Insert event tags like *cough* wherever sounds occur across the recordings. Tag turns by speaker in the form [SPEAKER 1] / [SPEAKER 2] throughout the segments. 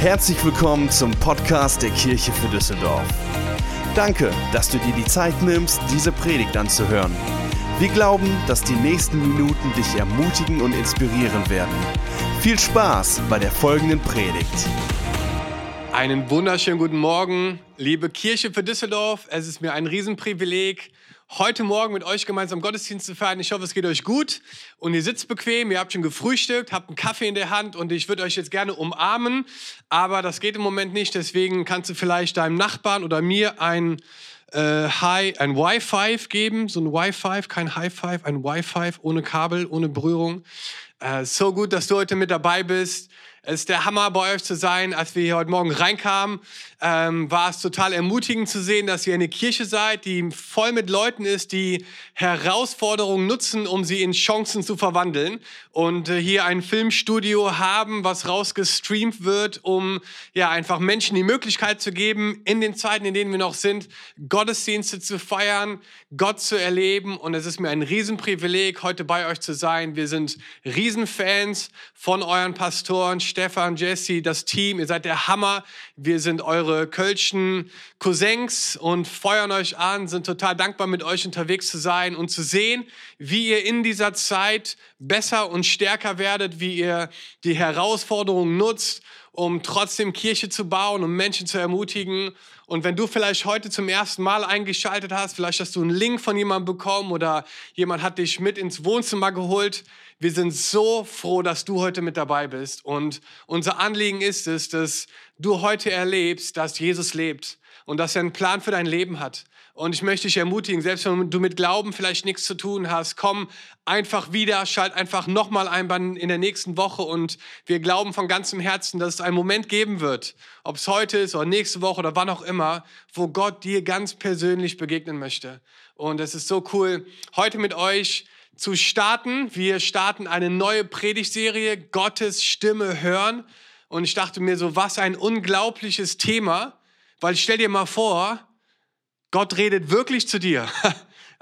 [SPEAKER 1] Herzlich willkommen zum Podcast der Kirche für Düsseldorf. Danke, dass du dir die Zeit nimmst, diese Predigt anzuhören. Wir glauben, dass die nächsten Minuten dich ermutigen und inspirieren werden. Viel Spaß bei der folgenden Predigt.
[SPEAKER 2] Einen wunderschönen guten Morgen, liebe Kirche für Düsseldorf. Es ist mir ein Riesenprivileg, heute Morgen mit euch gemeinsam Gottesdienst zu feiern. Ich hoffe, es geht euch gut und ihr sitzt bequem, ihr habt schon gefrühstückt, habt einen Kaffee in der Hand und ich würde euch jetzt gerne umarmen, aber das geht im Moment nicht. Deswegen kannst du vielleicht deinem Nachbarn oder mir ein äh, Hi, ein Wi-Fi geben, so ein Wi-Fi, kein High-Five, ein Wi-Fi ohne Kabel, ohne Berührung. Äh, so gut, dass du heute mit dabei bist. Es ist der Hammer, bei euch zu sein. Als wir hier heute Morgen reinkamen, ähm, war es total ermutigend zu sehen, dass ihr eine Kirche seid, die voll mit Leuten ist, die Herausforderungen nutzen, um sie in Chancen zu verwandeln. Und äh, hier ein Filmstudio haben, was rausgestreamt wird, um ja einfach Menschen die Möglichkeit zu geben, in den Zeiten, in denen wir noch sind, Gottesdienste zu feiern, Gott zu erleben. Und es ist mir ein Riesenprivileg, heute bei euch zu sein. Wir sind Riesenfans von euren Pastoren, Stefan, Jesse, das Team. Ihr seid der Hammer. Wir sind eure eure kölschen Cousins und feuern euch an, sind total dankbar, mit euch unterwegs zu sein und zu sehen, wie ihr in dieser Zeit besser und stärker werdet, wie ihr die Herausforderungen nutzt, um trotzdem Kirche zu bauen, um Menschen zu ermutigen. Und wenn du vielleicht heute zum ersten Mal eingeschaltet hast, vielleicht hast du einen Link von jemandem bekommen oder jemand hat dich mit ins Wohnzimmer geholt, wir sind so froh, dass du heute mit dabei bist. Und unser Anliegen ist es, dass du heute erlebst, dass Jesus lebt und dass er einen Plan für dein Leben hat. Und ich möchte dich ermutigen, selbst wenn du mit Glauben vielleicht nichts zu tun hast, komm einfach wieder, schalt einfach nochmal ein in der nächsten Woche und wir glauben von ganzem Herzen, dass es einen Moment geben wird, ob es heute ist oder nächste Woche oder wann auch immer, wo Gott dir ganz persönlich begegnen möchte. Und es ist so cool, heute mit euch zu starten. Wir starten eine neue Predigtserie, Gottes Stimme hören. Und ich dachte mir so, was ein unglaubliches Thema, weil stell dir mal vor, Gott redet wirklich zu dir. *laughs*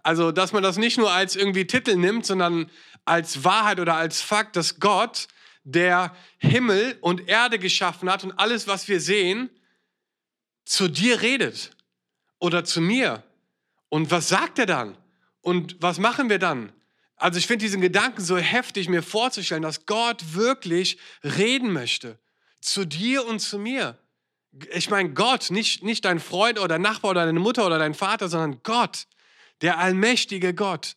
[SPEAKER 2] Also, dass man das nicht nur als irgendwie Titel nimmt, sondern als Wahrheit oder als Fakt, dass Gott, der Himmel und Erde geschaffen hat und alles, was wir sehen, zu dir redet oder zu mir. Und was sagt er dann? Und was machen wir dann? Also ich finde diesen Gedanken so heftig, mir vorzustellen, dass Gott wirklich reden möchte. Zu dir und zu mir. Ich meine, Gott, nicht, nicht dein Freund oder Nachbar oder deine Mutter oder dein Vater, sondern Gott, der allmächtige Gott.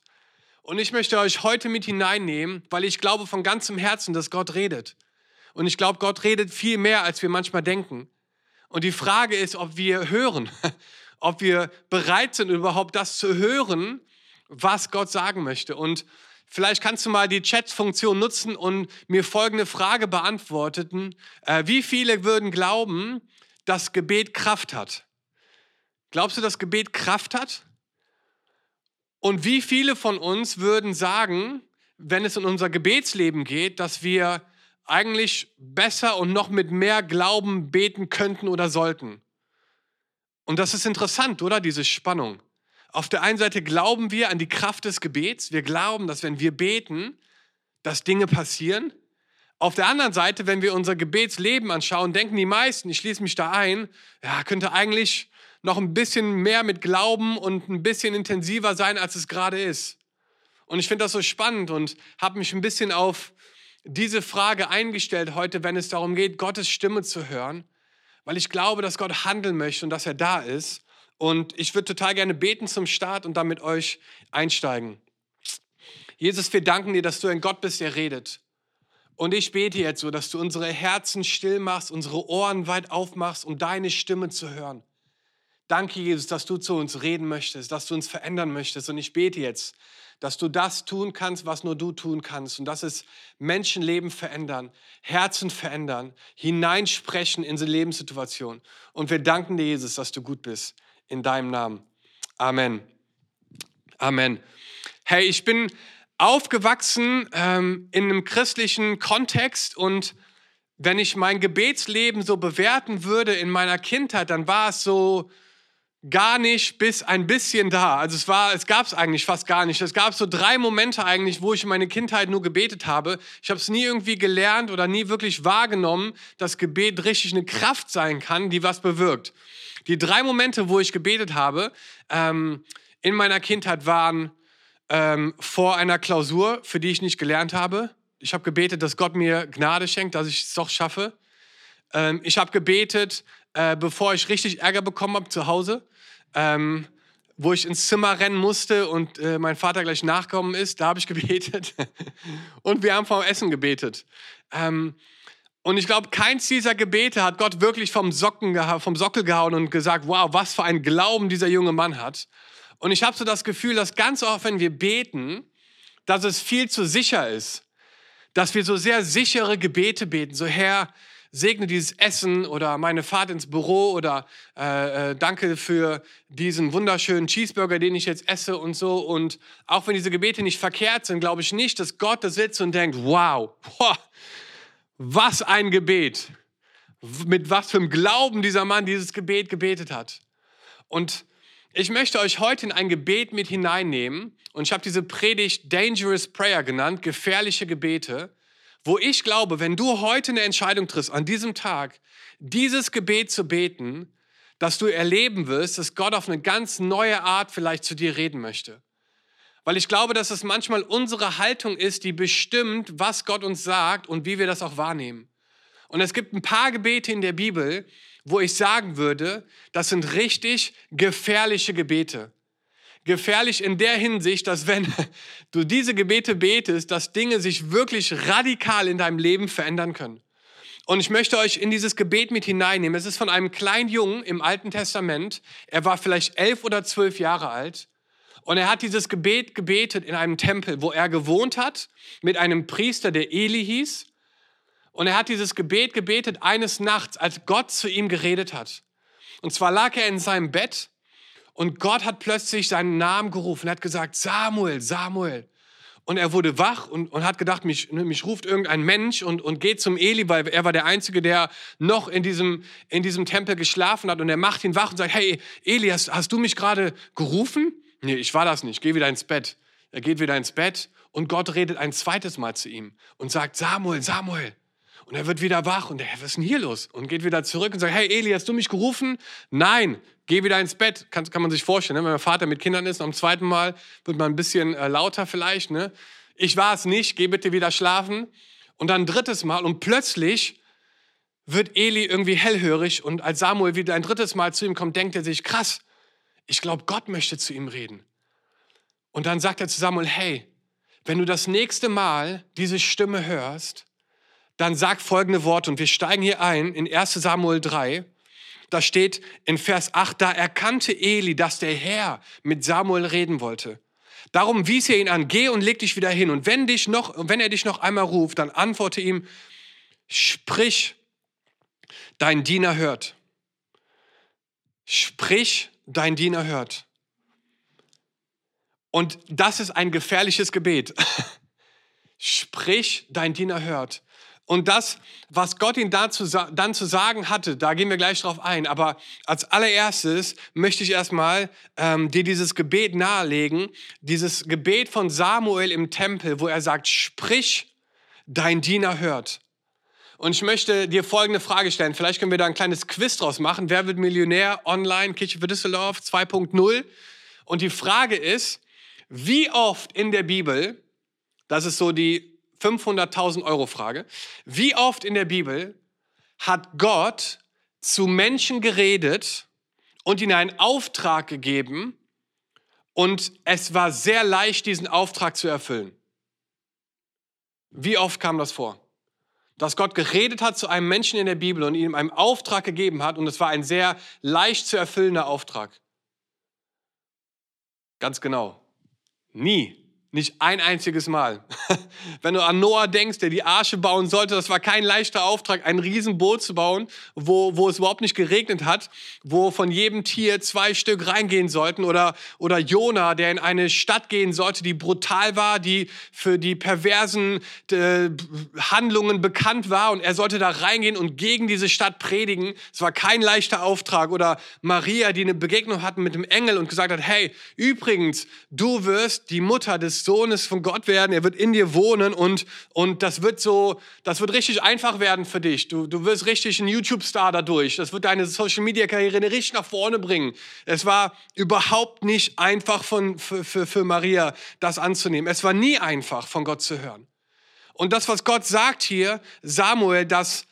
[SPEAKER 2] Und ich möchte euch heute mit hineinnehmen, weil ich glaube von ganzem Herzen, dass Gott redet. Und ich glaube, Gott redet viel mehr, als wir manchmal denken. Und die Frage ist, ob wir hören, *laughs* ob wir bereit sind, überhaupt das zu hören, was Gott sagen möchte. Und vielleicht kannst du mal die Chat-Funktion nutzen und mir folgende Frage beantworten. Äh, wie viele würden glauben, dass Gebet Kraft hat? Glaubst du, dass Gebet Kraft hat? Und wie viele von uns würden sagen, wenn es in unser Gebetsleben geht, dass wir eigentlich besser und noch mit mehr Glauben beten könnten oder sollten? Und das ist interessant, oder? Diese Spannung. Auf der einen Seite glauben wir an die Kraft des Gebets. Wir glauben, dass wenn wir beten, dass Dinge passieren. Auf der anderen Seite, wenn wir unser Gebetsleben anschauen, denken die meisten, ich schließe mich da ein, ja, könnte eigentlich noch ein bisschen mehr mit Glauben und ein bisschen intensiver sein, als es gerade ist. Und ich finde das so spannend und habe mich ein bisschen auf diese Frage eingestellt heute, wenn es darum geht, Gottes Stimme zu hören, weil ich glaube, dass Gott handeln möchte und dass er da ist. Und ich würde total gerne beten zum Start und dann mit euch einsteigen. Jesus, wir danken dir, dass du ein Gott bist, der redet. Und ich bete jetzt so, dass du unsere Herzen still machst, unsere Ohren weit aufmachst, um deine Stimme zu hören. Danke, Jesus, dass du zu uns reden möchtest, dass du uns verändern möchtest. Und ich bete jetzt, dass du das tun kannst, was nur du tun kannst. Und das ist Menschenleben verändern, Herzen verändern, hineinsprechen in diese Lebenssituation. Und wir danken dir, Jesus, dass du gut bist in deinem Namen. Amen. Amen. Hey, ich bin aufgewachsen ähm, in einem christlichen Kontext und wenn ich mein Gebetsleben so bewerten würde in meiner Kindheit, dann war es so gar nicht bis ein bisschen da. Also es war, es gab es eigentlich fast gar nicht. Es gab so drei Momente eigentlich, wo ich in meine Kindheit nur gebetet habe. Ich habe es nie irgendwie gelernt oder nie wirklich wahrgenommen, dass Gebet richtig eine Kraft sein kann, die was bewirkt. Die drei Momente, wo ich gebetet habe ähm, in meiner Kindheit waren ähm, vor einer Klausur, für die ich nicht gelernt habe. Ich habe gebetet, dass Gott mir Gnade schenkt, dass ich es doch schaffe. Ähm, ich habe gebetet, äh, bevor ich richtig Ärger bekommen habe zu Hause ähm, wo ich ins Zimmer rennen musste und äh, mein Vater gleich nachgekommen ist. Da habe ich *laughs* gebetet. und wir haben vom Essen gebetet. Ähm, und ich glaube, keins dieser Gebete hat Gott wirklich vom, Socken, vom Sockel gehauen und gesagt, wow, was für ein Glauben dieser junge Mann hat. Und ich habe so das Gefühl, dass ganz oft, wenn wir beten, dass es viel zu sicher ist. Dass wir so sehr sichere Gebete beten. So, Herr, segne dieses Essen oder meine Fahrt ins Büro oder äh, äh, danke für diesen wunderschönen Cheeseburger, den ich jetzt esse und so. Und auch wenn diese Gebete nicht verkehrt sind, glaube ich nicht, dass Gott da sitzt und denkt, wow, boah, was ein Gebet. Mit was für einem Glauben dieser Mann dieses Gebet gebetet hat. Und ich möchte euch heute in ein Gebet mit hineinnehmen. Und ich habe diese Predigt Dangerous Prayer genannt, gefährliche Gebete wo ich glaube, wenn du heute eine Entscheidung triffst, an diesem Tag, dieses Gebet zu beten, dass du erleben wirst, dass Gott auf eine ganz neue Art vielleicht zu dir reden möchte. Weil ich glaube, dass es manchmal unsere Haltung ist, die bestimmt, was Gott uns sagt und wie wir das auch wahrnehmen. Und es gibt ein paar Gebete in der Bibel, wo ich sagen würde, das sind richtig gefährliche Gebete gefährlich in der Hinsicht, dass wenn *laughs* du diese Gebete betest, dass Dinge sich wirklich radikal in deinem Leben verändern können. Und ich möchte euch in dieses Gebet mit hineinnehmen. Es ist von einem kleinen Jungen im Alten Testament. Er war vielleicht elf oder zwölf Jahre alt. Und er hat dieses Gebet gebetet in einem Tempel, wo er gewohnt hat, mit einem Priester, der Eli hieß. Und er hat dieses Gebet gebetet eines Nachts, als Gott zu ihm geredet hat. Und zwar lag er in seinem Bett und Gott hat plötzlich seinen Namen gerufen, er hat gesagt, Samuel, Samuel. Und er wurde wach und, und hat gedacht, mich, ne, mich ruft irgendein Mensch und, und geht zum Eli, weil er war der Einzige, der noch in diesem, in diesem Tempel geschlafen hat. Und er macht ihn wach und sagt, hey Eli, hast, hast du mich gerade gerufen? Nee, ich war das nicht, geh wieder ins Bett. Er geht wieder ins Bett und Gott redet ein zweites Mal zu ihm und sagt, Samuel, Samuel. Und er wird wieder wach und er, was ist denn hier los? Und geht wieder zurück und sagt, hey Eli, hast du mich gerufen? Nein, geh wieder ins Bett. Kann, kann man sich vorstellen, ne? wenn man Vater mit Kindern ist, am zweiten Mal wird man ein bisschen äh, lauter vielleicht. Ne? Ich war es nicht, geh bitte wieder schlafen. Und dann ein drittes Mal und plötzlich wird Eli irgendwie hellhörig und als Samuel wieder ein drittes Mal zu ihm kommt, denkt er sich, krass, ich glaube, Gott möchte zu ihm reden. Und dann sagt er zu Samuel, hey, wenn du das nächste Mal diese Stimme hörst, dann sag folgende Worte und wir steigen hier ein in 1 Samuel 3. Da steht in Vers 8, da erkannte Eli, dass der Herr mit Samuel reden wollte. Darum wies er ihn an, geh und leg dich wieder hin. Und wenn, dich noch, wenn er dich noch einmal ruft, dann antworte ihm, sprich, dein Diener hört. Sprich, dein Diener hört. Und das ist ein gefährliches Gebet. *laughs* Sprich, dein Diener hört. Und das, was Gott ihm dazu, dann zu sagen hatte, da gehen wir gleich drauf ein. Aber als allererstes möchte ich erstmal ähm, dir dieses Gebet nahelegen. Dieses Gebet von Samuel im Tempel, wo er sagt, sprich, dein Diener hört. Und ich möchte dir folgende Frage stellen. Vielleicht können wir da ein kleines Quiz draus machen. Wer wird Millionär online, Kirche für Düsseldorf 2.0? Und die Frage ist, wie oft in der Bibel, das ist so die 500.000 Euro Frage. Wie oft in der Bibel hat Gott zu Menschen geredet und ihnen einen Auftrag gegeben und es war sehr leicht, diesen Auftrag zu erfüllen? Wie oft kam das vor? Dass Gott geredet hat zu einem Menschen in der Bibel und ihm einen Auftrag gegeben hat und es war ein sehr leicht zu erfüllender Auftrag. Ganz genau. Nie. Nicht ein einziges Mal. *laughs* Wenn du an Noah denkst, der die Arche bauen sollte, das war kein leichter Auftrag, ein Riesenboot zu bauen, wo, wo es überhaupt nicht geregnet hat, wo von jedem Tier zwei Stück reingehen sollten. Oder, oder Jona, der in eine Stadt gehen sollte, die brutal war, die für die perversen äh, Handlungen bekannt war. Und er sollte da reingehen und gegen diese Stadt predigen. Es war kein leichter Auftrag. Oder Maria, die eine Begegnung hatten mit dem Engel und gesagt hat, hey, übrigens, du wirst die Mutter Sohnes von Gott werden, er wird in dir wohnen und, und das wird so, das wird richtig einfach werden für dich. Du, du wirst richtig ein YouTube-Star dadurch. Das wird deine Social-Media-Karriere richtig nach vorne bringen. Es war überhaupt nicht einfach von, für, für, für Maria, das anzunehmen. Es war nie einfach, von Gott zu hören. Und das, was Gott sagt hier, Samuel, das,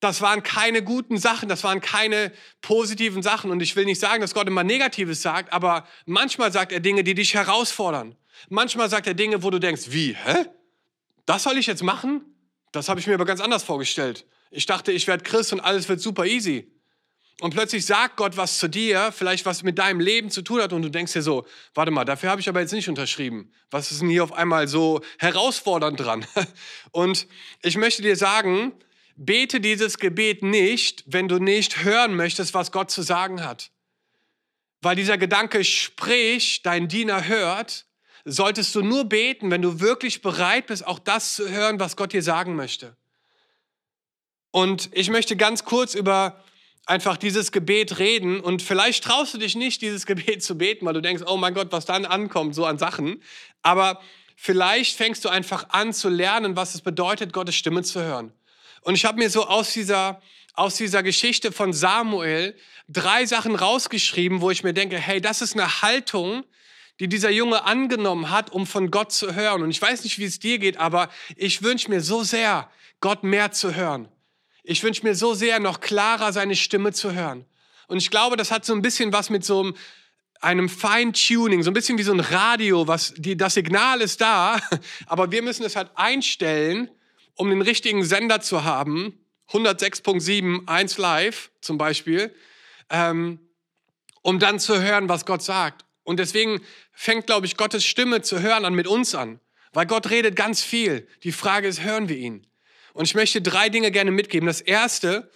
[SPEAKER 2] das waren keine guten Sachen, das waren keine positiven Sachen. Und ich will nicht sagen, dass Gott immer Negatives sagt, aber manchmal sagt er Dinge, die dich herausfordern. Manchmal sagt er Dinge, wo du denkst, wie, hä? Das soll ich jetzt machen? Das habe ich mir aber ganz anders vorgestellt. Ich dachte, ich werde Christ und alles wird super easy. Und plötzlich sagt Gott was zu dir, vielleicht was mit deinem Leben zu tun hat und du denkst dir so, warte mal, dafür habe ich aber jetzt nicht unterschrieben. Was ist denn hier auf einmal so herausfordernd dran? *laughs* Und ich möchte dir sagen, bete dieses Gebet nicht, wenn du nicht hören möchtest, was Gott zu sagen hat. Weil dieser Gedanke, sprich, dein Diener hört, solltest du nur beten, wenn du wirklich bereit bist, auch das zu hören, was Gott dir sagen möchte. Und ich möchte ganz kurz über einfach dieses Gebet reden und vielleicht traust du dich nicht, dieses *laughs* Gebet zu beten, weil du denkst, oh mein Gott, was dann ankommt, so an Sachen. Aber vielleicht fängst du einfach an zu lernen, was es bedeutet, Gottes Stimme zu hören. Und ich habe mir so aus dieser, aus dieser Geschichte von Samuel drei Sachen rausgeschrieben, wo ich mir denke, hey, das ist eine Haltung, die dieser Junge angenommen hat, um von Gott zu hören. Und ich weiß nicht, wie es dir geht, aber ich wünsche mir so sehr, Gott mehr zu hören. Ich wünsche mir so sehr, noch klarer seine Stimme zu hören. Und ich glaube, das hat so ein bisschen was mit so einem, einem Feintuning, so ein bisschen wie so ein Radio, was die, das Signal ist da, *laughs* aber wir müssen es halt einstellen, um den richtigen Sender zu haben. 106.7, 1 Live zum Beispiel, ähm, um dann zu hören, was Gott sagt. Und deswegen fängt, glaube ich, Gottes Stimme zu hören an mit uns an. Weil Gott redet ganz viel. Die Frage ist, hören wir ihn? Und ich möchte drei Dinge gerne mitgeben. Das erste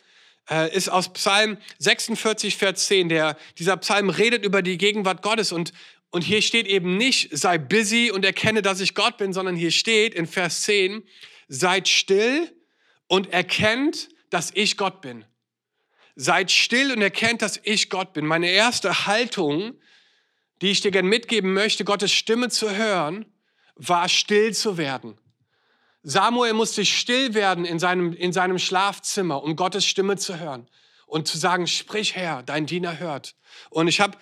[SPEAKER 2] äh, ist aus Psalm 46, Vers 10. Der, dieser Psalm redet über die Gegenwart Gottes. Und, und hier steht eben nicht, sei busy und erkenne, dass ich Gott bin, sondern hier steht in Vers 10, seid still und erkennt, dass ich Gott bin. Seid still und erkennt, dass ich Gott bin. Meine erste Haltung die ich dir gerne mitgeben möchte, Gottes Stimme zu hören, war still zu werden. Samuel musste still werden in seinem, in seinem Schlafzimmer, um Gottes Stimme zu hören und zu sagen, sprich Herr, dein Diener hört. Und ich habe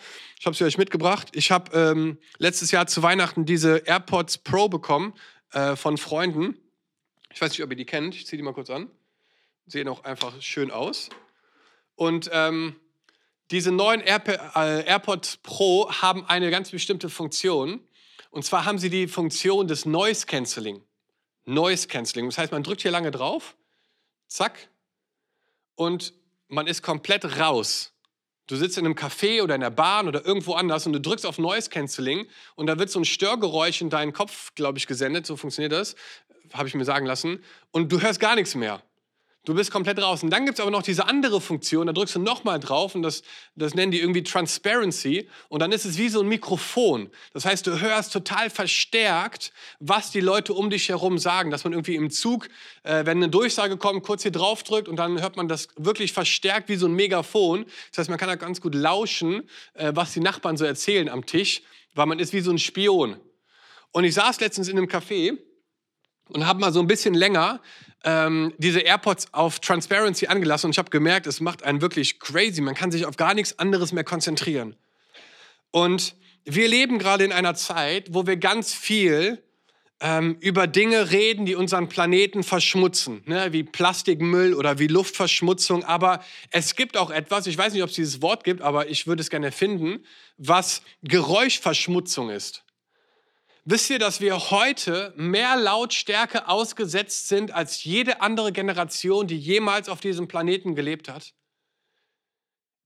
[SPEAKER 2] ich habe sie euch mitgebracht. Ich habe ähm, letztes Jahr zu Weihnachten diese AirPods Pro bekommen äh, von Freunden. Ich weiß nicht, ob ihr die kennt. Ich ziehe die mal kurz an. Sehen auch einfach schön aus. Und ähm, diese neuen äh, AirPods Pro haben eine ganz bestimmte Funktion. Und zwar haben sie die Funktion des Noise Cancelling. Noise Cancelling. Das heißt, man drückt hier lange drauf, zack, und man ist komplett raus. Du sitzt in einem Café oder in der Bahn oder irgendwo anders und du drückst auf Noise Cancelling und da wird so ein Störgeräusch in deinen Kopf, glaube ich, gesendet. So funktioniert das, habe ich mir sagen lassen. Und du hörst gar nichts mehr. Du bist komplett. Und dann gibt es aber noch diese andere Funktion, da drückst du nochmal drauf und das, das nennen die irgendwie Transparency. Und dann ist es wie so ein Mikrofon. Das heißt, du hörst total verstärkt, was die Leute um dich herum sagen. Dass man irgendwie im Zug, äh, wenn eine Durchsage kommt, kurz hier drauf drückt und dann hört man das wirklich verstärkt wie so ein Megafon. Das heißt, man kann da ganz gut lauschen, äh, was die Nachbarn so erzählen am Tisch, weil man ist wie so ein Spion. Und ich saß letztens in einem Café und habe mal so ein bisschen länger ähm, diese AirPods auf Transparency angelassen und ich habe gemerkt, es macht einen wirklich crazy. Man kann sich auf gar nichts anderes mehr konzentrieren. Und wir leben gerade in einer Zeit, wo wir ganz viel ähm, über Dinge reden, die unseren Planeten verschmutzen, ne? wie Plastikmüll oder wie Luftverschmutzung. Aber es gibt auch etwas, ich weiß nicht, ob es dieses Wort gibt, aber ich würde es gerne finden, was Geräuschverschmutzung ist. Wisst ihr, dass wir heute mehr Lautstärke ausgesetzt sind als jede andere Generation, die jemals auf diesem Planeten gelebt hat?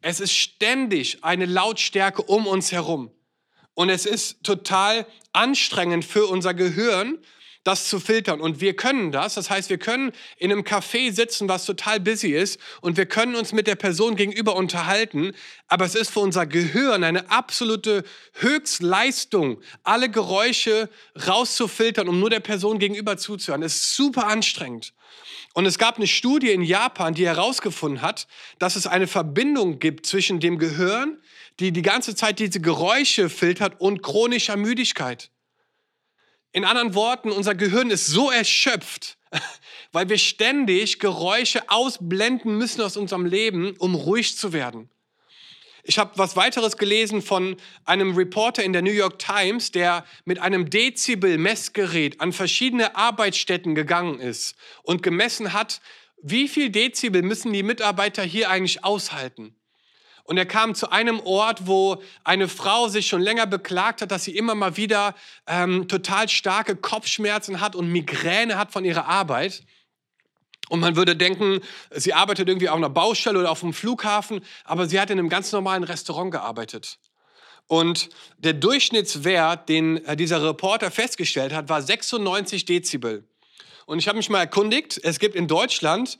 [SPEAKER 2] Es ist ständig eine Lautstärke um uns herum. Und es ist total anstrengend für unser Gehirn, das zu filtern. Und wir können das. Das heißt, wir können in einem Café sitzen, was total busy ist, und wir können uns mit der Person gegenüber unterhalten. Aber es ist für unser Gehirn eine absolute Höchstleistung, alle Geräusche rauszufiltern, um nur der Person gegenüber zuzuhören. Es ist super anstrengend. Und es gab eine Studie in Japan, die herausgefunden hat, dass es eine Verbindung gibt zwischen dem Gehirn, die die ganze Zeit diese Geräusche filtert, und chronischer Müdigkeit. In anderen Worten, unser Gehirn ist so erschöpft, *laughs* weil wir ständig Geräusche ausblenden müssen aus unserem Leben, um ruhig zu werden. Ich habe was weiteres gelesen von einem Reporter in der New York Times, der mit einem Dezibel-Messgerät an verschiedene Arbeitsstätten gegangen ist und gemessen hat, wie viel Dezibel müssen die Mitarbeiter hier eigentlich aushalten. Und er kam zu einem Ort, wo eine Frau sich schon länger beklagt hat, dass sie immer mal wieder ähm, total starke Kopfschmerzen hat und Migräne hat von ihrer Arbeit. Und man würde denken, sie arbeitet irgendwie auf einer Baustelle oder auf einem Flughafen, aber sie hat in einem ganz normalen Restaurant gearbeitet. Und der Durchschnittswert, den äh, dieser Reporter festgestellt hat, war 96 Dezibel. Und ich habe mich mal erkundigt, es gibt in Deutschland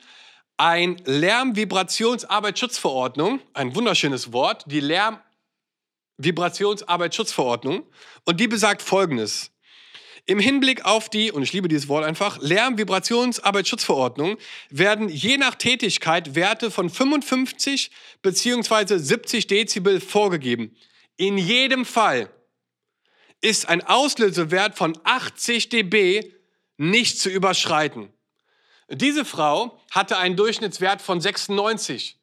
[SPEAKER 2] ein Lärmvibrationsarbeitsschutzverordnung, ein wunderschönes Wort, die Lärmvibrationsarbeitsschutzverordnung. Und die besagt Folgendes. Im Hinblick auf die, und ich liebe dieses Wort einfach, Lärmvibrationsarbeitsschutzverordnung werden je nach Tätigkeit Werte von 55 beziehungsweise 70 Dezibel vorgegeben. In jedem Fall ist ein Auslösewert von 80 dB nicht zu überschreiten. Diese Frau hatte einen Durchschnittswert von 96.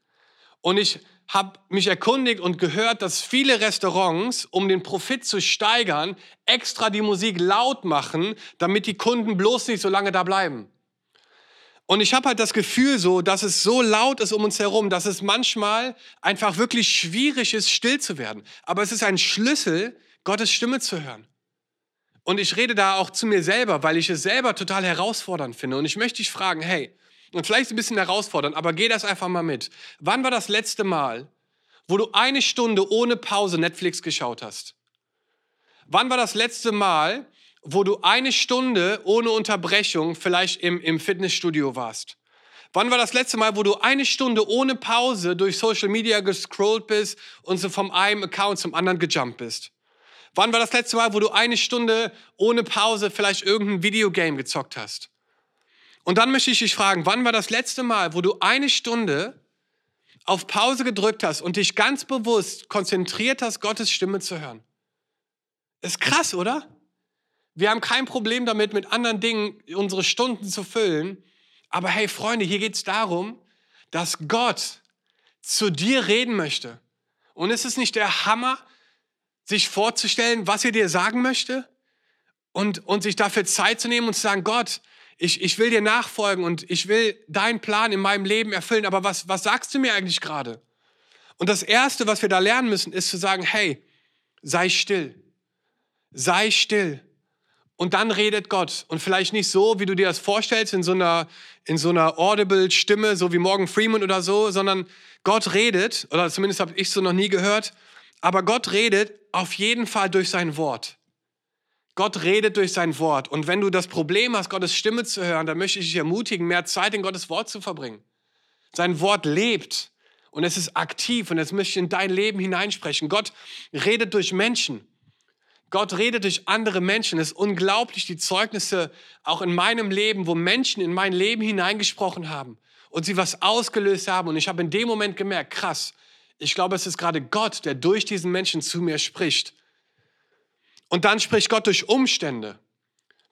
[SPEAKER 2] Und ich habe mich erkundigt und gehört, dass viele Restaurants, um den Profit zu steigern, extra die Musik laut machen, damit die Kunden bloß nicht so lange da bleiben. Und ich habe halt das Gefühl so, dass es so laut ist um uns herum, dass es manchmal einfach wirklich schwierig ist, still zu werden. Aber es ist ein Schlüssel, Gottes Stimme zu hören. Und ich rede da auch zu mir selber, weil ich es selber total herausfordernd finde. Und ich möchte dich fragen, hey, und vielleicht ein bisschen herausfordernd, aber geh das einfach mal mit. Wann war das letzte Mal, wo du eine Stunde ohne Pause Netflix geschaut hast? Wann war das letzte Mal, wo du eine Stunde ohne Unterbrechung vielleicht im, im Fitnessstudio warst? Wann war das letzte Mal, wo du eine Stunde ohne Pause durch Social Media gescrollt bist und so vom einem Account zum anderen gejumpt bist? Wann war das letzte Mal, wo du eine Stunde ohne Pause vielleicht irgendein Videogame gezockt hast? Und dann möchte ich dich fragen, wann war das letzte Mal, wo du eine Stunde auf Pause gedrückt hast und dich ganz bewusst konzentriert hast, Gottes Stimme zu hören? Ist krass, oder? Wir haben kein Problem damit, mit anderen Dingen unsere Stunden zu füllen. Aber hey, Freunde, hier geht es darum, dass Gott zu dir reden möchte. Und ist es nicht der Hammer, sich vorzustellen, was er dir sagen möchte und, und sich dafür Zeit zu nehmen und zu sagen, Gott, ich, ich will dir nachfolgen und ich will deinen Plan in meinem Leben erfüllen, aber was, was sagst du mir eigentlich gerade? Und das Erste, was wir da lernen müssen, ist zu sagen, hey, sei still, sei still. Und dann redet Gott. Und vielleicht nicht so, wie du dir das vorstellst, in so einer, in so einer Audible-Stimme, so wie Morgan Freeman oder so, sondern Gott redet, oder zumindest habe ich so noch nie gehört, aber Gott redet auf jeden Fall durch sein Wort. Gott redet durch sein Wort. Und wenn du das Problem hast, Gottes Stimme zu hören, dann möchte ich dich ermutigen, mehr Zeit in Gottes Wort zu verbringen. Sein Wort lebt und es ist aktiv und es möchte in dein Leben hineinsprechen. Gott redet durch Menschen. Gott redet durch andere Menschen. Es ist unglaublich, die Zeugnisse auch in meinem Leben, wo Menschen in mein Leben hineingesprochen haben und sie was ausgelöst haben. Und ich habe in dem Moment gemerkt, krass, ich glaube, es ist gerade Gott, der durch diesen Menschen zu mir spricht. Und dann spricht Gott durch Umstände.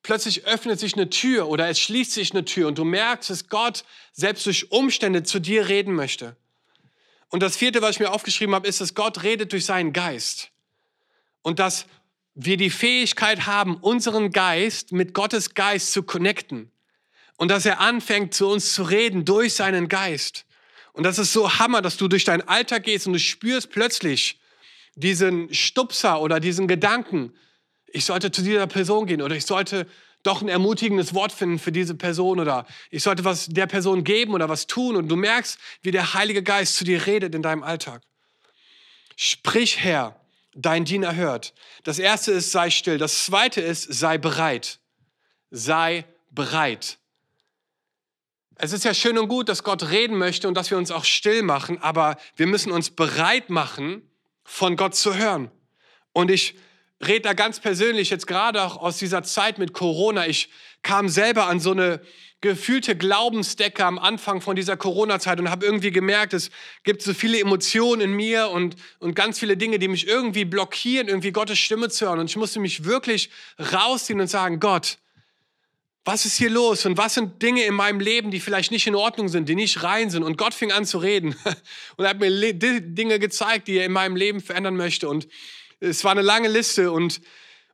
[SPEAKER 2] Plötzlich öffnet sich eine Tür oder es schließt sich eine Tür und du merkst, dass Gott selbst durch Umstände zu dir reden möchte. Und das vierte, was ich mir aufgeschrieben habe, ist, dass Gott redet durch seinen Geist. Und dass wir die Fähigkeit haben, unseren Geist mit Gottes Geist zu connecten. Und dass er anfängt, zu uns zu reden durch seinen Geist. Und das ist so Hammer, dass du durch deinen Alltag gehst und du spürst plötzlich diesen Stupser oder diesen Gedanken, ich sollte zu dieser Person gehen oder ich sollte doch ein ermutigendes Wort finden für diese Person oder ich sollte was der Person geben oder was tun und du merkst, wie der Heilige Geist zu dir redet in deinem Alltag. Sprich Herr dein Diener hört. Das erste ist, sei still. Das zweite ist, sei bereit. Sei bereit. Es ist ja schön und gut, dass Gott reden möchte und dass wir uns auch still machen, aber wir müssen uns bereit machen, von Gott zu hören. Und ich rede da ganz persönlich jetzt gerade auch aus dieser Zeit mit Corona. Ich kam selber an so eine gefühlte Glaubensdecke am Anfang von dieser Corona-Zeit und habe irgendwie gemerkt, es gibt so viele Emotionen in mir und, und ganz viele Dinge, die mich irgendwie blockieren, irgendwie Gottes Stimme zu hören. Und ich musste mich wirklich rausziehen und sagen, Gott, was ist hier los und was sind Dinge in meinem Leben, die vielleicht nicht in Ordnung sind, die nicht rein sind. Und Gott fing an zu reden *laughs* und hat mir Dinge gezeigt, die er in meinem Leben verändern möchte. Und es war eine lange Liste und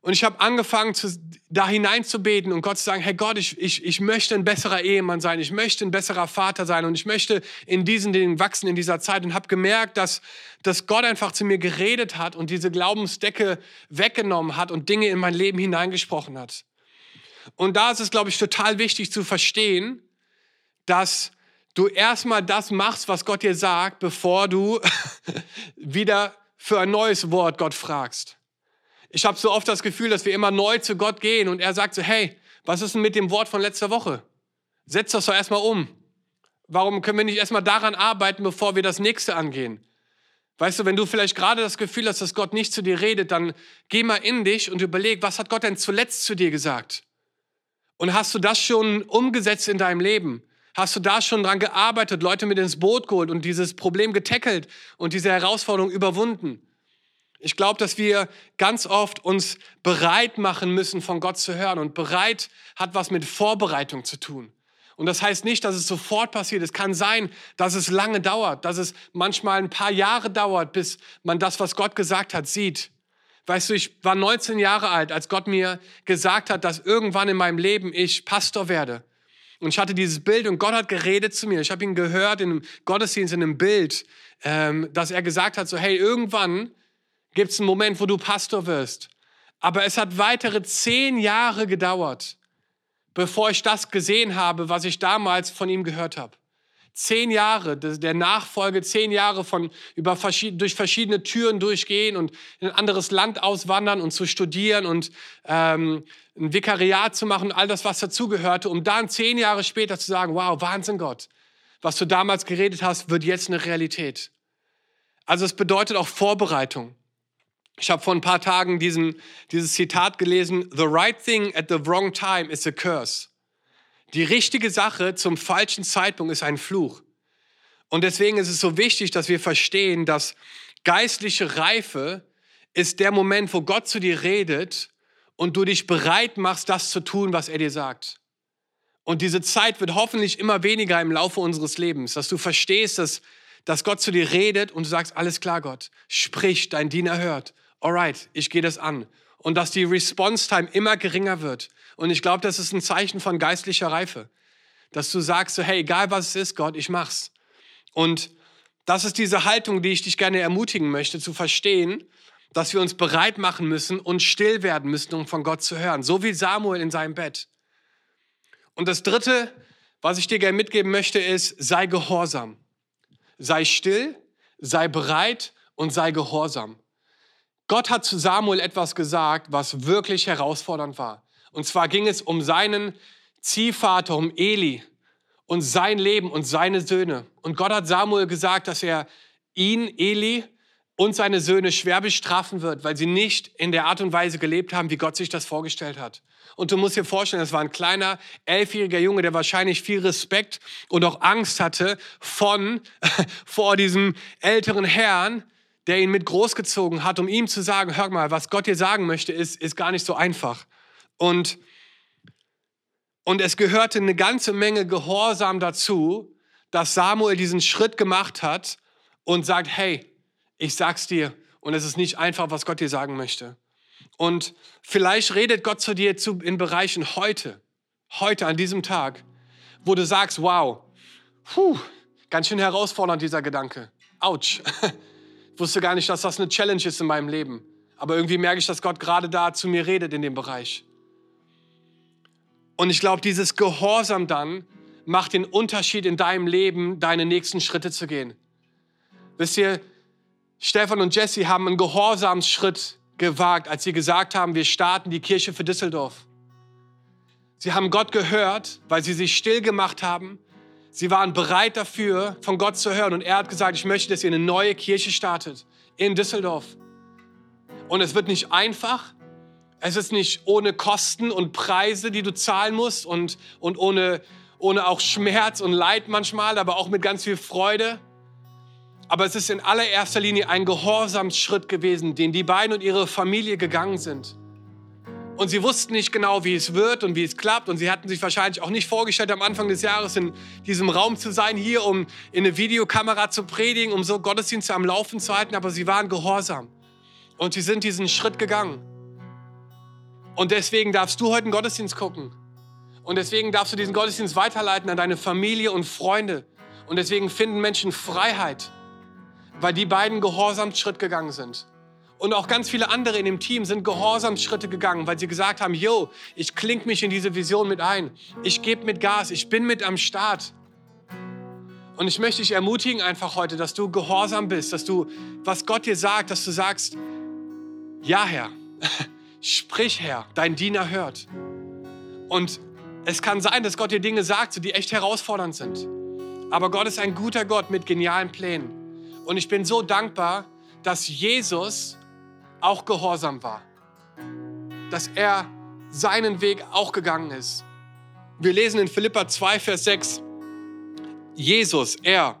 [SPEAKER 2] und ich habe angefangen, zu, da hineinzubeten und Gott zu sagen, hey Gott, ich, ich, ich möchte ein besserer Ehemann sein, ich möchte ein besserer Vater sein und ich möchte in diesen Dingen wachsen in dieser Zeit und habe gemerkt, dass, dass Gott einfach zu mir geredet hat und diese Glaubensdecke weggenommen hat und Dinge in mein Leben hineingesprochen hat. Und da ist es, glaube ich, total wichtig zu verstehen, dass du erstmal das machst, was Gott dir sagt, bevor du *laughs* wieder für ein neues Wort Gott fragst. Ich habe so oft das Gefühl, dass wir immer neu zu Gott gehen und er sagt so, hey, was ist denn mit dem Wort von letzter Woche? Setz das doch erstmal um. Warum können wir nicht erstmal daran arbeiten, bevor wir das nächste angehen? Weißt du, wenn du vielleicht gerade das Gefühl hast, dass Gott nicht zu dir redet, dann geh mal in dich und überleg, was hat Gott denn zuletzt zu dir gesagt? Und hast du das schon umgesetzt in deinem Leben? Hast du da schon dran gearbeitet, Leute mit ins Boot geholt und dieses Problem getackelt und diese Herausforderung überwunden? Ich glaube, dass wir ganz oft uns bereit machen müssen, von Gott zu hören. Und bereit hat was mit Vorbereitung zu tun. Und das heißt nicht, dass es sofort passiert. Es kann sein, dass es lange dauert, dass es manchmal ein paar Jahre dauert, bis man das, was Gott gesagt hat, sieht. Weißt du, ich war 19 Jahre alt, als Gott mir gesagt hat, dass irgendwann in meinem Leben ich Pastor werde. Und ich hatte dieses Bild und Gott hat geredet zu mir. Ich habe ihn gehört in einem Gottesdienst, in einem Bild, ähm, dass er gesagt hat, so hey, irgendwann gibt es einen Moment, wo du Pastor wirst. Aber es hat weitere zehn Jahre gedauert, bevor ich das gesehen habe, was ich damals von ihm gehört habe. Zehn Jahre der Nachfolge, zehn Jahre von über verschiedene, durch verschiedene Türen durchgehen und in ein anderes Land auswandern und zu studieren und ähm, ein Vikariat zu machen, all das, was dazugehörte, um dann zehn Jahre später zu sagen, wow, Wahnsinn Gott, was du damals geredet hast, wird jetzt eine Realität. Also es bedeutet auch Vorbereitung. Ich habe vor ein paar Tagen diesen, dieses Zitat gelesen, The right thing at the wrong time is a curse. Die richtige Sache zum falschen Zeitpunkt ist ein Fluch. Und deswegen ist es so wichtig, dass wir verstehen, dass geistliche Reife ist der Moment, wo Gott zu dir redet und du dich bereit machst, das zu tun, was er dir sagt. Und diese Zeit wird hoffentlich immer weniger im Laufe unseres Lebens, dass du verstehst, dass, dass Gott zu dir redet und du sagst, alles klar, Gott, sprich, dein Diener hört alright, ich gehe das an. Und dass die Response-Time immer geringer wird. Und ich glaube, das ist ein Zeichen von geistlicher Reife. Dass du sagst, so, hey, egal was es ist, Gott, ich mach's. Und das ist diese Haltung, die ich dich gerne ermutigen möchte, zu verstehen, dass wir uns bereit machen müssen und still werden müssen, um von Gott zu hören. So wie Samuel in seinem Bett. Und das Dritte, was ich dir gerne mitgeben möchte, ist, sei gehorsam. Sei still, sei bereit und sei gehorsam. Gott hat zu Samuel etwas gesagt, was wirklich herausfordernd war. Und zwar ging es um seinen Ziehvater, um Eli und sein Leben und seine Söhne. Und Gott hat Samuel gesagt, dass er ihn, Eli und seine Söhne schwer bestrafen wird, weil sie nicht in der Art und Weise gelebt haben, wie Gott sich das vorgestellt hat. Und du musst dir vorstellen, das war ein kleiner, elfjähriger Junge, der wahrscheinlich viel Respekt und auch Angst hatte von, *laughs* vor diesem älteren Herrn, der ihn mit großgezogen hat, um ihm zu sagen, hör mal, was Gott dir sagen möchte, ist, ist gar nicht so einfach. Und, und es gehörte eine ganze Menge Gehorsam dazu, dass Samuel diesen Schritt gemacht hat und sagt, hey, ich sag's dir. Und es ist nicht einfach, was Gott dir sagen möchte. Und vielleicht redet Gott zu dir zu, in Bereichen heute, heute an diesem Tag, wo du sagst, wow, puh, ganz schön herausfordernd dieser Gedanke. Autsch. *laughs* wusste gar nicht, dass das eine Challenge ist in meinem Leben. Aber irgendwie merke ich, dass Gott gerade da zu mir redet in dem Bereich. Und ich glaube, dieses Gehorsam dann macht den Unterschied in deinem Leben, deine nächsten Schritte zu gehen. Wisst ihr, Stefan und Jesse haben einen Gehorsamsschritt gewagt, als sie gesagt haben, wir starten die Kirche für Düsseldorf. Sie haben Gott gehört, weil sie sich still gemacht haben. Sie waren bereit dafür, von Gott zu hören. Und er hat gesagt, ich möchte, dass ihr eine neue Kirche startet in Düsseldorf. Und es wird nicht einfach. Es ist nicht ohne Kosten und Preise, die du zahlen musst und, und ohne, ohne auch Schmerz und Leid manchmal, aber auch mit ganz viel Freude. Aber es ist in allererster Linie ein Gehorsamsschritt gewesen, den die beiden und ihre Familie gegangen sind. Und sie wussten nicht genau, wie es wird und wie es klappt. Und sie hatten sich wahrscheinlich auch nicht vorgestellt, am Anfang des Jahres in diesem Raum zu sein, hier, um in eine Videokamera zu predigen, um so Gottesdienste am Laufen zu halten. Aber sie waren gehorsam. Und sie sind diesen Schritt gegangen. Und deswegen darfst du heute einen Gottesdienst gucken. Und deswegen darfst du diesen Gottesdienst weiterleiten an deine Familie und Freunde. Und deswegen finden Menschen Freiheit weil die beiden Gehorsamsschritt gegangen sind. Und auch ganz viele andere in dem Team sind Gehorsamsschritte gegangen, weil sie gesagt haben, yo, ich kling mich in diese Vision mit ein. Ich gebe mit Gas, ich bin mit am Start. Und ich möchte dich ermutigen einfach heute, dass du gehorsam bist, dass du, was Gott dir sagt, dass du sagst, ja Herr, *laughs* sprich Herr, dein Diener hört. Und es kann sein, dass Gott dir Dinge sagt, die echt herausfordernd sind. Aber Gott ist ein guter Gott mit genialen Plänen. Und ich bin so dankbar, dass Jesus auch gehorsam war. Dass er seinen Weg auch gegangen ist. Wir lesen in Philippa 2, Vers 6. Jesus, er,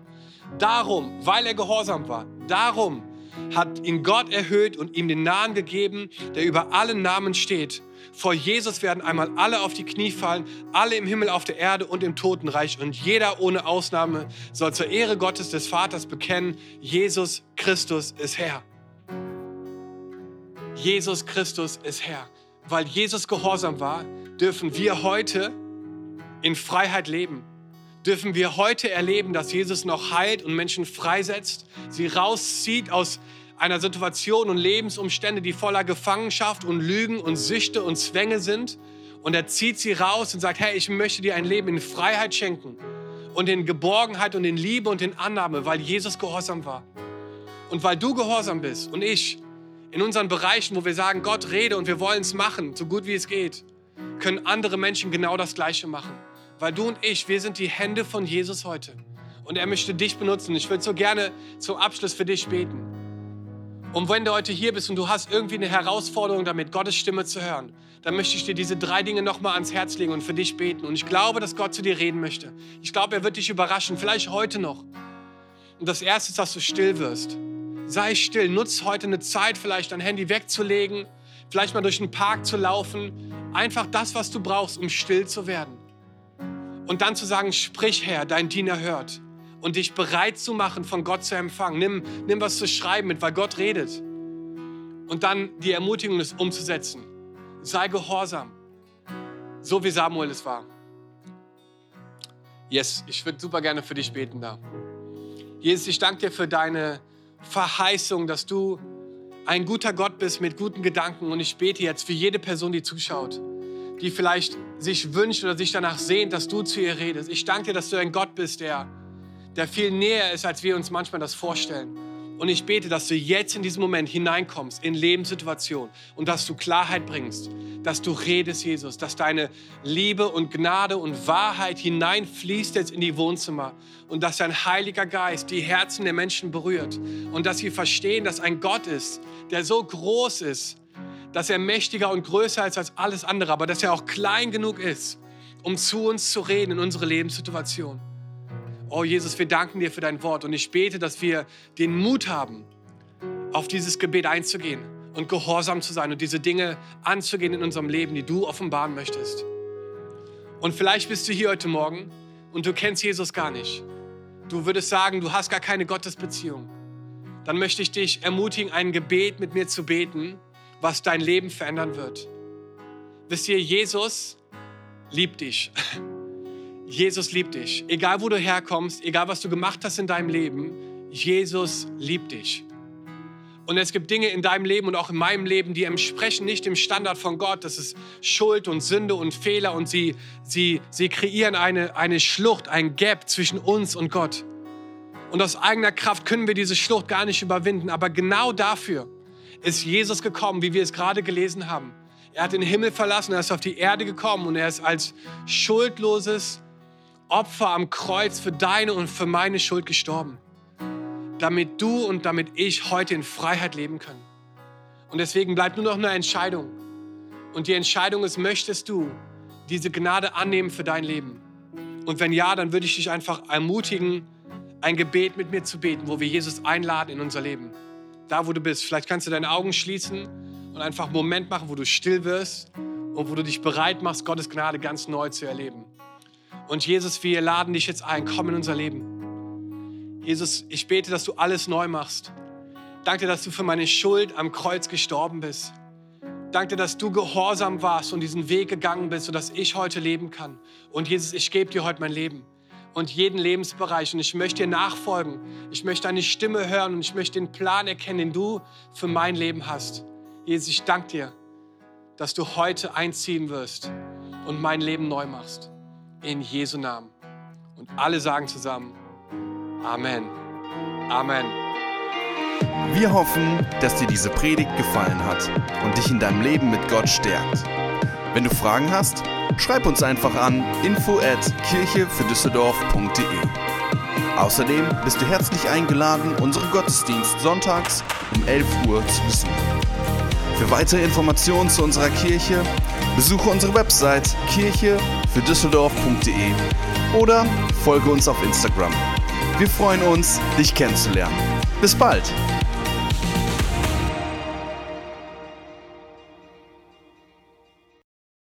[SPEAKER 2] Darum, weil er gehorsam war, darum hat ihn Gott erhöht und ihm den Namen gegeben, der über allen Namen steht. Vor Jesus werden einmal alle auf die Knie fallen, alle im Himmel, auf der Erde und im Totenreich. Und jeder ohne Ausnahme soll zur Ehre Gottes des Vaters bekennen, Jesus Christus ist Herr. Jesus Christus ist Herr. Weil Jesus gehorsam war, dürfen wir heute in Freiheit leben. Dürfen wir heute erleben, dass Jesus noch heilt und Menschen freisetzt, sie rauszieht aus einer Situation und Lebensumstände, die voller Gefangenschaft und Lügen und Süchte und Zwänge sind. Und er zieht sie raus und sagt, hey, ich möchte dir ein Leben in Freiheit schenken und in Geborgenheit und in Liebe und in Annahme, weil Jesus gehorsam war. Und weil du gehorsam bist und ich in unseren Bereichen, wo wir sagen, Gott rede und wir wollen es machen, so gut wie es geht, können andere Menschen genau das Gleiche machen. Weil du und ich, wir sind die Hände von Jesus heute. Und er möchte dich benutzen. Ich würde so gerne zum Abschluss für dich beten. Und wenn du heute hier bist und du hast irgendwie eine Herausforderung damit, Gottes Stimme zu hören, dann möchte ich dir diese drei Dinge nochmal ans Herz legen und für dich beten. Und ich glaube, dass Gott zu dir reden möchte. Ich glaube, er wird dich überraschen, vielleicht heute noch. Und das Erste ist, dass du still wirst. Sei still, nutz heute eine Zeit, vielleicht dein Handy wegzulegen, vielleicht mal durch den Park zu laufen. Einfach das, was du brauchst, um still zu werden. Und dann zu sagen, sprich Herr, dein Diener hört und dich bereit zu machen, von Gott zu empfangen. Nimm, nimm was zu schreiben mit, weil Gott redet. Und dann die Ermutigung, es umzusetzen. Sei gehorsam, so wie Samuel es war. Yes, ich würde super gerne für dich beten da. Jesus, ich danke dir für deine Verheißung, dass du ein guter Gott bist mit guten Gedanken. Und ich bete jetzt für jede Person, die zuschaut, die vielleicht sich wünscht oder sich danach sehnt, dass du zu ihr redest. Ich danke dir, dass du ein Gott bist, der der viel näher ist, als wir uns manchmal das vorstellen. Und ich bete, dass du jetzt in diesem Moment hineinkommst in Lebenssituationen und dass du Klarheit bringst, dass du redest, Jesus, dass deine Liebe und Gnade und Wahrheit hineinfließt jetzt in die Wohnzimmer und dass dein Heiliger Geist die Herzen der Menschen berührt und dass sie verstehen, dass ein Gott ist, der so groß ist, dass er mächtiger und größer ist als alles andere, aber dass er auch klein genug ist, um zu uns zu reden in unsere Lebenssituation. Oh Jesus, wir danken dir für dein Wort und ich bete, dass wir den Mut haben, auf dieses Gebet einzugehen und gehorsam zu sein und diese Dinge anzugehen in unserem Leben, die du offenbaren möchtest. Und vielleicht bist du hier heute Morgen und du kennst Jesus gar nicht. Du würdest sagen, du hast gar keine Gottesbeziehung. dann möchte ich dich ermutigen, ein Gebet mit mir zu beten, was dein Leben verändern wird. Wisst ihr, Jesus liebt dich. *laughs* Jesus liebt dich. Egal wo du herkommst, egal was du gemacht hast in deinem Leben, Jesus liebt dich. Und es gibt Dinge in deinem Leben und auch in meinem Leben, die entsprechen nicht dem Standard von Gott. Das ist Schuld und Sünde und Fehler und sie, sie, sie kreieren eine, eine Schlucht, ein Gap zwischen uns und Gott. Und aus eigener Kraft können wir diese Schlucht gar nicht überwinden. Aber genau dafür ist Jesus gekommen, wie wir es gerade gelesen haben. Er hat den Himmel verlassen, er ist auf die Erde gekommen und er ist als schuldloses Opfer am Kreuz für deine und für meine Schuld gestorben damit du und damit ich heute in Freiheit leben können. Und deswegen bleibt nur noch eine Entscheidung. Und die Entscheidung ist, möchtest du diese Gnade annehmen für dein Leben? Und wenn ja, dann würde ich dich einfach ermutigen, ein Gebet mit mir zu beten, wo wir Jesus einladen in unser Leben. Da, wo du bist. Vielleicht kannst du deine Augen schließen und einfach einen Moment machen, wo du still wirst und wo du dich bereit machst, Gottes Gnade ganz neu zu erleben. Und Jesus, wir laden dich jetzt ein, komm in unser Leben. Jesus, ich bete, dass du alles neu machst. Danke, dass du für meine Schuld am Kreuz gestorben bist. Danke, dass du gehorsam warst und diesen Weg gegangen bist, sodass ich heute leben kann. Und Jesus, ich gebe dir heute mein Leben und jeden Lebensbereich. Und ich möchte dir nachfolgen. Ich möchte deine Stimme hören und ich möchte den Plan erkennen, den du für mein Leben hast. Jesus, ich danke dir, dass du heute einziehen wirst und mein Leben neu machst. In Jesu Namen. Und alle sagen zusammen, Amen. Amen.
[SPEAKER 1] Wir hoffen, dass dir diese Predigt gefallen hat und dich in deinem Leben mit Gott stärkt. Wenn du Fragen hast, schreib uns einfach an info at kirchefürdüsseldorf.de. Außerdem bist du herzlich eingeladen, unseren Gottesdienst sonntags um 11 Uhr zu besuchen. Für weitere Informationen zu unserer Kirche besuche unsere Website kirchefürdüsseldorf.de oder folge uns auf Instagram wir freuen uns, dich kennenzulernen. Bis bald!